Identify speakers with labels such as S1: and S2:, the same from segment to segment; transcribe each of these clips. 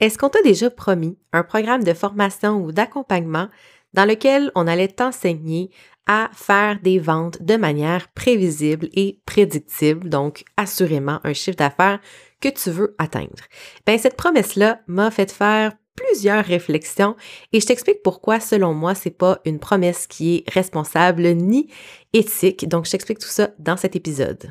S1: Est-ce qu'on t'a déjà promis un programme de formation ou d'accompagnement dans lequel on allait t'enseigner à faire des ventes de manière prévisible et prédictible, donc assurément un chiffre d'affaires que tu veux atteindre? Ben, cette promesse-là m'a fait faire plusieurs réflexions et je t'explique pourquoi, selon moi, c'est pas une promesse qui est responsable ni éthique. Donc, je t'explique tout ça dans cet épisode.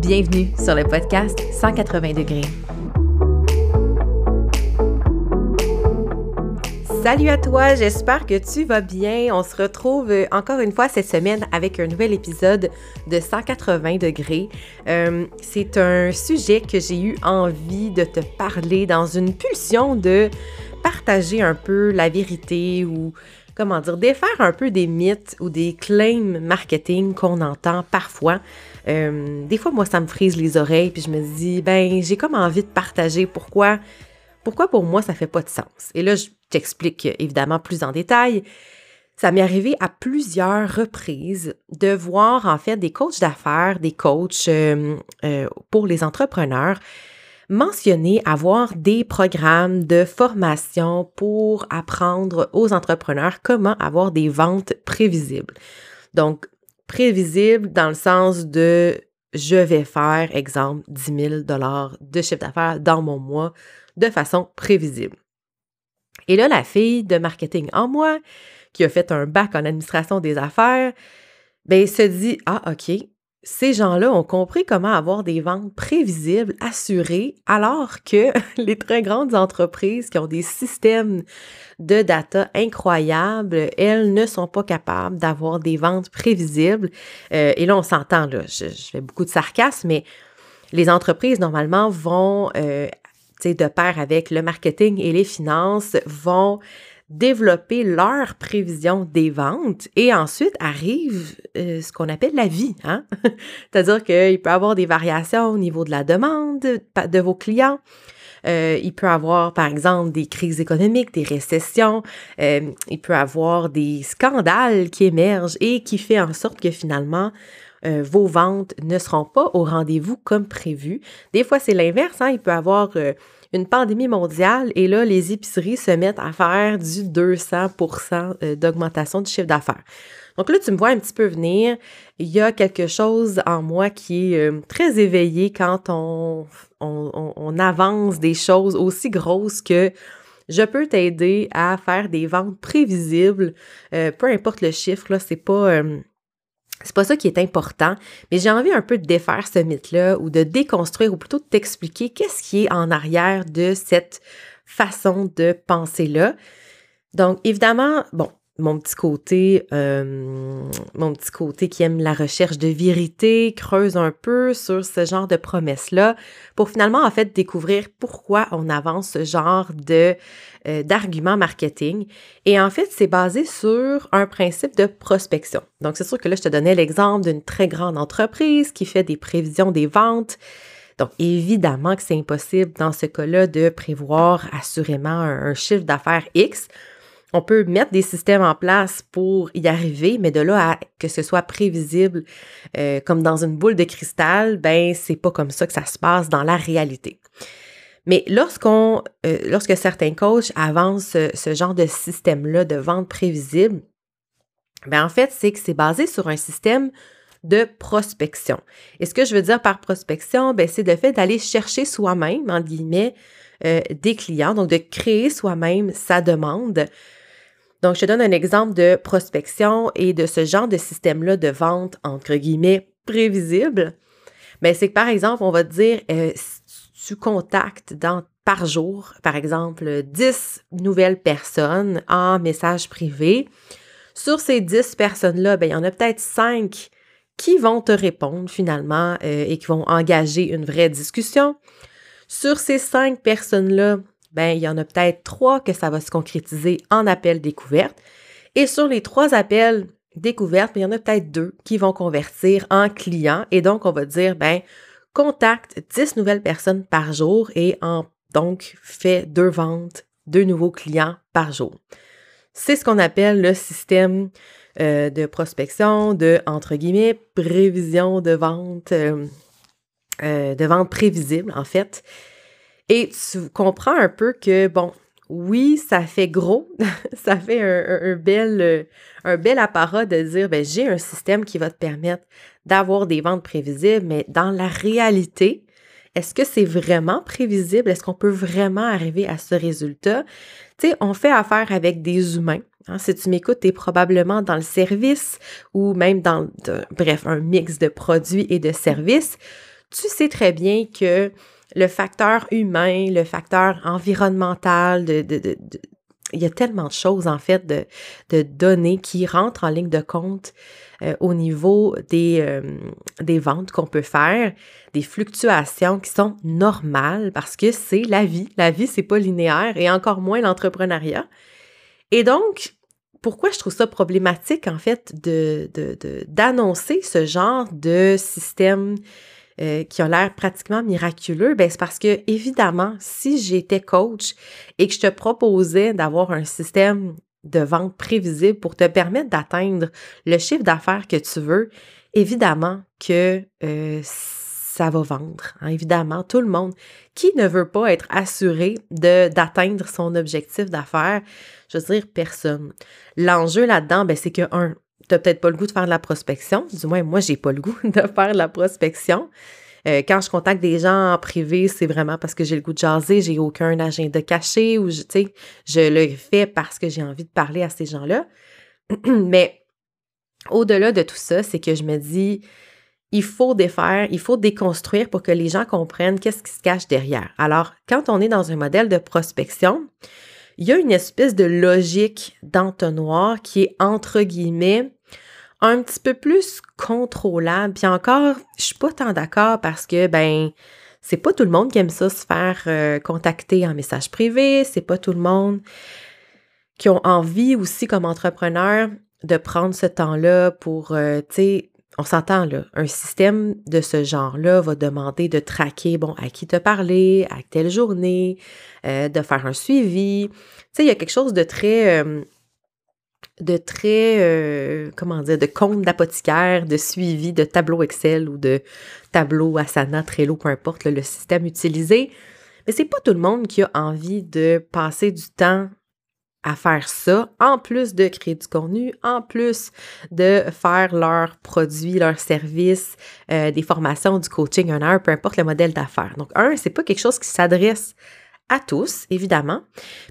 S1: Bienvenue sur le podcast 180 degrés. Salut à toi, j'espère que tu vas bien. On se retrouve euh, encore une fois cette semaine avec un nouvel épisode de 180 degrés. Euh, c'est un sujet que j'ai eu envie de te parler dans une pulsion de partager un peu la vérité ou comment dire, défaire un peu des mythes ou des claims marketing qu'on entend parfois. Euh, des fois, moi, ça me frise les oreilles, puis je me dis, ben, j'ai comme envie de partager pourquoi, pourquoi pour moi, ça fait pas de sens? Et là, je t'explique évidemment plus en détail. Ça m'est arrivé à plusieurs reprises de voir en fait des coachs d'affaires, des coachs euh, euh, pour les entrepreneurs mentionner avoir des programmes de formation pour apprendre aux entrepreneurs comment avoir des ventes prévisibles. Donc, prévisible dans le sens de je vais faire, exemple, 10 000 de chiffre d'affaires dans mon mois de façon prévisible. Et là, la fille de marketing en moi, qui a fait un bac en administration des affaires, ben, se dit, ah, OK, ces gens-là ont compris comment avoir des ventes prévisibles, assurées, alors que les très grandes entreprises qui ont des systèmes de data incroyables, elles ne sont pas capables d'avoir des ventes prévisibles. Euh, et là, on s'entend, là, je, fais beaucoup de sarcasme, mais les entreprises, normalement, vont, euh, de pair avec le marketing et les finances, vont développer leur prévision des ventes et ensuite arrive euh, ce qu'on appelle la vie. Hein? C'est-à-dire qu'il peut y avoir des variations au niveau de la demande de vos clients. Euh, il peut avoir, par exemple, des crises économiques, des récessions. Euh, il peut avoir des scandales qui émergent et qui fait en sorte que finalement, vos ventes ne seront pas au rendez-vous comme prévu. Des fois, c'est l'inverse. Hein? Il peut avoir une pandémie mondiale et là, les épiceries se mettent à faire du 200% euh, d'augmentation du chiffre d'affaires. Donc là, tu me vois un petit peu venir. Il y a quelque chose en moi qui est euh, très éveillé quand on, avance des choses aussi grosses que je peux t'aider à faire des ventes prévisibles, euh, peu importe le chiffre, là, c'est pas, c'est pas ça qui est important, mais j'ai envie un peu de défaire ce mythe-là ou de déconstruire ou plutôt de t'expliquer qu'est-ce qui est en arrière de cette façon de penser-là. Donc, évidemment, bon, mon petit côté, euh, mon petit côté qui aime la recherche de vérité, creuse un peu sur ce genre de promesses-là pour finalement, en fait, découvrir pourquoi on avance ce genre de euh, d'arguments marketing. Et en fait, c'est basé sur un principe de prospection. Donc, c'est sûr que là, je te donnais l'exemple d'une très grande entreprise qui fait des prévisions des ventes. Donc, évidemment que c'est impossible dans ce cas-là de prévoir assurément un chiffre d'affaires X on peut mettre des systèmes en place pour y arriver, mais de là à que ce soit prévisible euh, comme dans une boule de cristal, ben c'est pas comme ça que ça se passe dans la réalité. Mais lorsqu'on, euh, lorsque certains coachs avancent ce, genre de système-là de vente prévisible, ben en fait, c'est que c'est basé sur un système de prospection. Et ce que je veux dire par prospection, ben c'est le fait d'aller chercher soi-même, en guillemets, euh, des clients, donc de créer soi-même sa demande, donc, je te donne un exemple de prospection et de ce genre de système-là de vente, entre guillemets, prévisible. Mais c'est que, par exemple, on va te dire, euh, tu contactes par jour, par exemple, 10 nouvelles personnes en message privé, Sur ces 10 personnes-là, ben, il y en a peut-être 5 qui vont te répondre finalement euh, et qui vont engager une vraie discussion. Sur ces 5 personnes-là, ben, il y en a peut-être 3 que ça va se concrétiser en appel découverte. Et sur les 3 appels découvertes, ben, il y en a peut-être 2 qui vont convertir en clients. Et donc, on va dire, ben, contacte 10 nouvelles personnes par jour et en, donc fait deux ventes, deux nouveaux clients par jour. C'est ce qu'on appelle le système euh, de prospection, de, entre guillemets, prévision de vente, euh, euh, de vente prévisible, en fait. Et tu comprends un peu que, bon, oui, ça fait gros, ça fait un, bel, un bel apparat de dire, ben, j'ai un système qui va te permettre d'avoir des ventes prévisibles, mais dans la réalité, est-ce que c'est vraiment prévisible? Est-ce qu'on peut vraiment arriver à ce résultat? Tu sais, on fait affaire avec des humains. Hein. Si tu m'écoutes, tu es probablement dans le service ou même dans, bref, un mix de produits et de services. Tu sais très bien que le facteur humain, le facteur environnemental, de, il y a tellement de choses, en fait, de, données qui rentrent en ligne de compte euh, au niveau des, euh, des ventes qu'on peut faire, des fluctuations qui sont normales parce que c'est la vie. La vie, c'est pas linéaire et encore moins l'entrepreneuriat. Et donc, pourquoi je trouve ça problématique, en fait, de, d'annoncer ce genre de système euh, qui a l'air pratiquement miraculeux, ben c'est parce que, évidemment, si j'étais coach et que je te proposais d'avoir un système de vente prévisible pour te permettre d'atteindre le chiffre d'affaires que tu veux, évidemment que euh, ça va vendre. Hein. évidemment, tout le monde qui ne veut pas être assuré d'atteindre son objectif d'affaires, je veux dire, personne. L'enjeu là-dedans, ben, c'est que, un, tu n'as peut-être pas le goût de faire de la prospection. Du moins, moi, j'ai pas le goût de faire de la prospection. Euh, quand je contacte des gens en privé, c'est vraiment parce que j'ai le goût de jaser, j'ai aucun agenda caché ou, sais, je le fais parce que j'ai envie de parler à ces gens-là. Mais au-delà de tout ça, c'est que je me dis, il faut défaire, il faut déconstruire pour que les gens comprennent qu'est-ce qui se cache derrière. Alors, quand on est dans un modèle de prospection, il y a une espèce de logique d'entonnoir qui est entre guillemets un petit peu plus contrôlable. Puis encore, je suis pas tant d'accord parce que ben c'est pas tout le monde qui aime ça se faire euh, contacter en message privé, c'est pas tout le monde qui ont envie aussi comme entrepreneur de prendre ce temps-là pour, euh, tu sais, on s'entend là, un système de ce genre-là va demander de traquer, bon, à qui te parler, à quelle journée, euh, de faire un suivi. Tu sais, il y a quelque chose de très de très, euh, comment dire, de compte d'apothicaire, de suivi, de tableau Excel ou de tableau Asana, Trello, peu importe le système utilisé. Mais c'est pas tout le monde qui a envie de passer du temps à faire ça, en plus de créer du contenu, en plus de faire leurs produits, leurs services, euh, des formations, du coaching, un heure, peu importe le modèle d'affaires. Donc, un, c'est pas quelque chose qui s'adresse à tous, évidemment.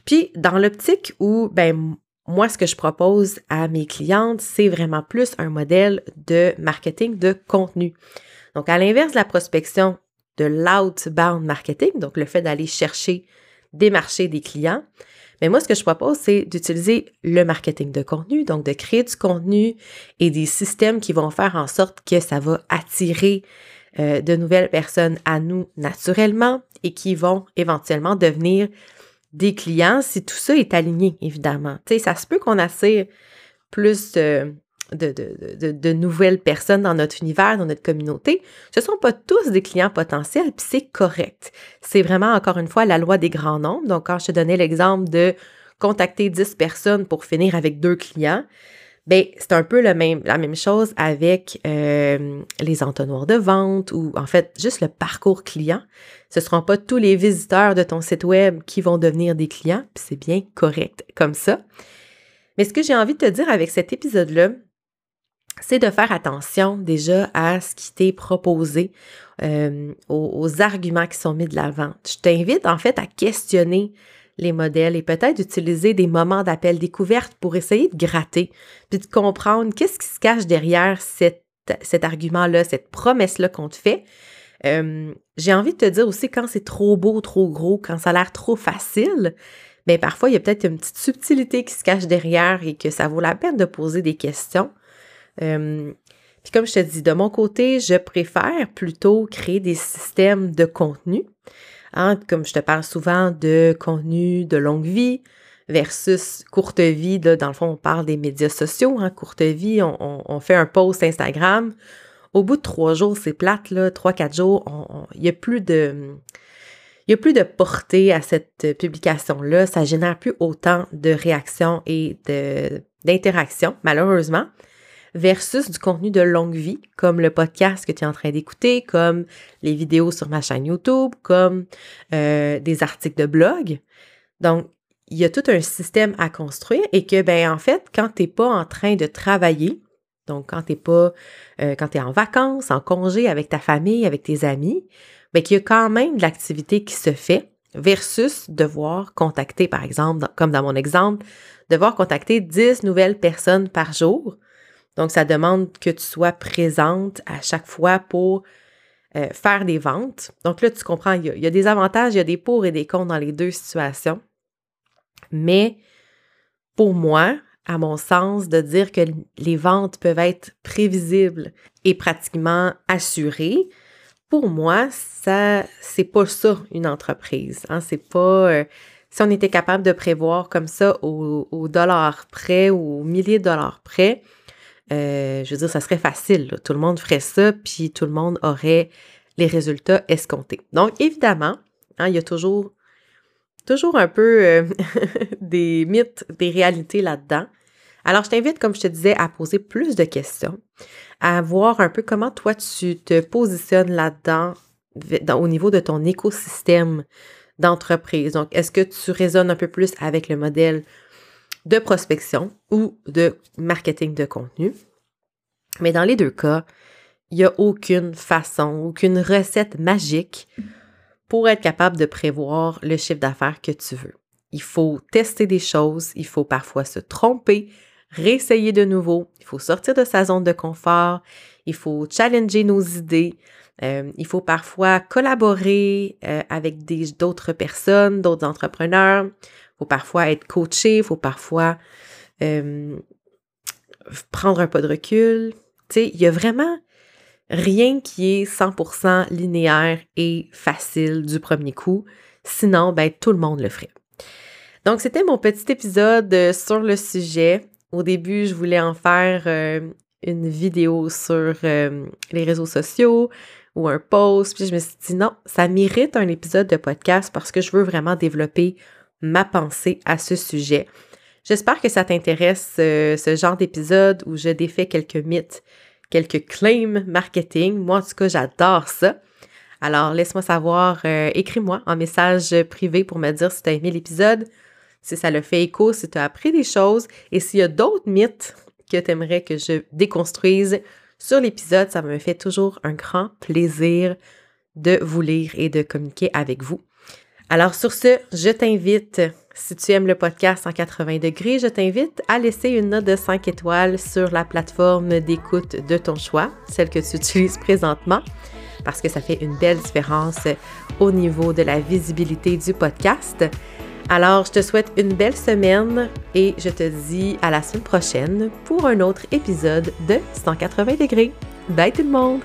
S1: Puis, dans l'optique où, ben, moi, ce que je propose à mes clientes, c'est vraiment plus un modèle de marketing de contenu. Donc, à l'inverse de la prospection de l'outbound marketing, donc le fait d'aller chercher, démarcher des clients, mais moi, ce que je propose, c'est d'utiliser le marketing de contenu, donc de créer du contenu et des systèmes qui vont faire en sorte que ça va attirer euh, de nouvelles personnes à nous naturellement et qui vont éventuellement devenir des clients si tout ça est aligné, évidemment. Tu sais, ça se peut qu'on attire plus de, de, nouvelles personnes dans notre univers, dans notre communauté. Ce ne sont pas tous des clients potentiels, puis c'est correct. C'est vraiment, encore une fois, la loi des grands nombres. Donc, quand je te donnais l'exemple de contacter 10 personnes pour finir avec deux clients, ben, c'est un peu la même chose avec euh, les entonnoirs de vente ou en fait juste le parcours client. Ce ne seront pas tous les visiteurs de ton site web qui vont devenir des clients, puis c'est bien correct comme ça. Mais ce que j'ai envie de te dire avec cet épisode-là, c'est de faire attention déjà à ce qui t'est proposé, euh, aux, arguments qui sont mis de l'avant. Je t'invite en fait à questionner les modèles et peut-être d'utiliser des moments d'appel découverte pour essayer de gratter, puis de comprendre qu'est-ce qui se cache derrière cet argument-là, cette promesse-là qu'on te fait. J'ai envie de te dire aussi quand c'est trop beau, trop gros, quand ça a l'air trop facile, mais parfois, il y a peut-être une petite subtilité qui se cache derrière et que ça vaut la peine de poser des questions. Puis comme je te dis, de mon côté, je préfère plutôt créer des systèmes de contenu. Hein, comme je te parle souvent de contenu de longue vie versus courte vie. dans le fond, on parle des médias sociaux. Hein, courte vie, on, fait un post Instagram. Au bout de trois jours, c'est plate, là, trois, quatre jours, il n'y a plus de il a plus de portée à cette publication-là. Ça génère plus autant de réactions et d'interactions, malheureusement, versus du contenu de longue vie, comme le podcast que tu es en train d'écouter, comme les vidéos sur ma chaîne YouTube, comme euh, des articles de blog. Donc, il y a tout un système à construire et que, ben, en fait, quand tu n'es pas en train de travailler, donc quand tu pas, euh, quand tu es en vacances, en congé avec ta famille, avec tes amis, mais qu'il y a quand même de l'activité qui se fait versus devoir contacter, par exemple, comme dans mon exemple, devoir contacter 10 nouvelles personnes par jour. Donc, ça demande que tu sois présente à chaque fois pour euh, faire des ventes. Donc là, tu comprends, il y, a, des avantages, il y a des pour et des contre dans les deux situations. Mais pour moi, à mon sens, de dire que les ventes peuvent être prévisibles et pratiquement assurées, pour moi, ça, c'est pas ça une entreprise. Hein? C'est pas. Euh, si on était capable de prévoir comme ça au, au dollar près ou au millier de dollars près, euh, je veux dire, ça serait facile. Tout le monde ferait ça, puis tout le monde aurait les résultats escomptés. Donc, évidemment, hein, il y a toujours, toujours un peu euh, des mythes, des réalités là-dedans. Alors, je t'invite, comme je te disais, à poser plus de questions à voir un peu comment toi tu te positionnes là-dedans au niveau de ton écosystème d'entreprise. Donc, est-ce que tu résonnes un peu plus avec le modèle de prospection ou de marketing de contenu? Mais dans les deux cas, il n'y a aucune façon, aucune recette magique pour être capable de prévoir le chiffre d'affaires que tu veux. Il faut tester des choses, il faut parfois se tromper, réessayer de nouveau, il faut sortir de sa zone de confort, il faut challenger nos idées, euh, il faut parfois collaborer euh, avec d'autres personnes, d'autres entrepreneurs, faut parfois être coaché, il faut parfois euh, prendre un pas de recul. Tu sais, il y a vraiment rien qui est 100% linéaire et facile du premier coup. Sinon, ben, tout le monde le ferait. Donc, c'était mon petit épisode sur le sujet. Au début, je voulais en faire euh, une vidéo sur euh, les réseaux sociaux ou un post, puis je me suis dit non, ça mérite un épisode de podcast parce que je veux vraiment développer ma pensée à ce sujet. J'espère que ça t'intéresse euh, ce genre d'épisode où je défais quelques mythes, quelques claims marketing. Moi, en tout cas, j'adore ça. Alors, laisse-moi savoir, écris-moi en message privé pour me dire si tu as aimé l'épisode si ça le fait écho, si tu as appris des choses et s'il y a d'autres mythes que tu aimerais que je déconstruise sur l'épisode, ça me fait toujours un grand plaisir de vous lire et de communiquer avec vous. Alors sur ce, je t'invite, si tu aimes le podcast en 80 degrés, je t'invite à laisser une note de 5 étoiles sur la plateforme d'écoute de ton choix, celle que tu utilises présentement, parce que ça fait une belle différence au niveau de la visibilité du podcast. Alors, je te souhaite une belle semaine et je te dis à la semaine prochaine pour un autre épisode de 180 degrés. Bye tout le monde!